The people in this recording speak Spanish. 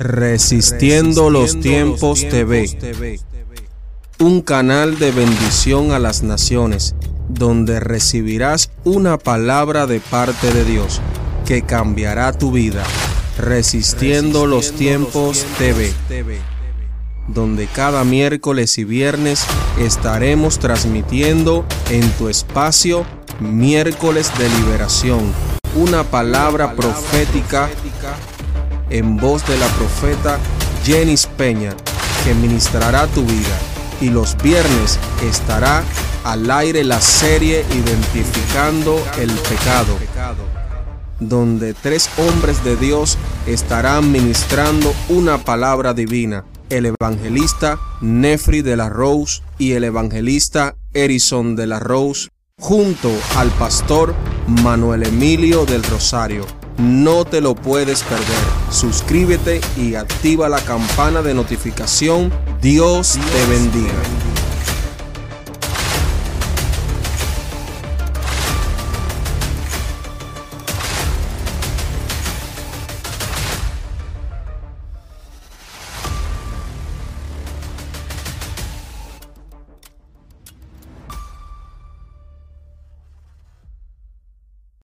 Resistiendo los tiempos TV, un canal de bendición a las naciones, donde recibirás una palabra de parte de Dios que cambiará tu vida. Resistiendo los tiempos TV, donde cada miércoles y viernes estaremos transmitiendo en tu espacio miércoles de liberación, una palabra profética en voz de la profeta Jenis Peña, que ministrará tu vida. Y los viernes estará al aire la serie Identificando el Pecado, donde tres hombres de Dios estarán ministrando una palabra divina. El evangelista Nefri de la Rose y el evangelista Erison de la Rose, junto al pastor Manuel Emilio del Rosario no te lo puedes perder. Suscríbete y activa la campana de notificación. Dios te bendiga.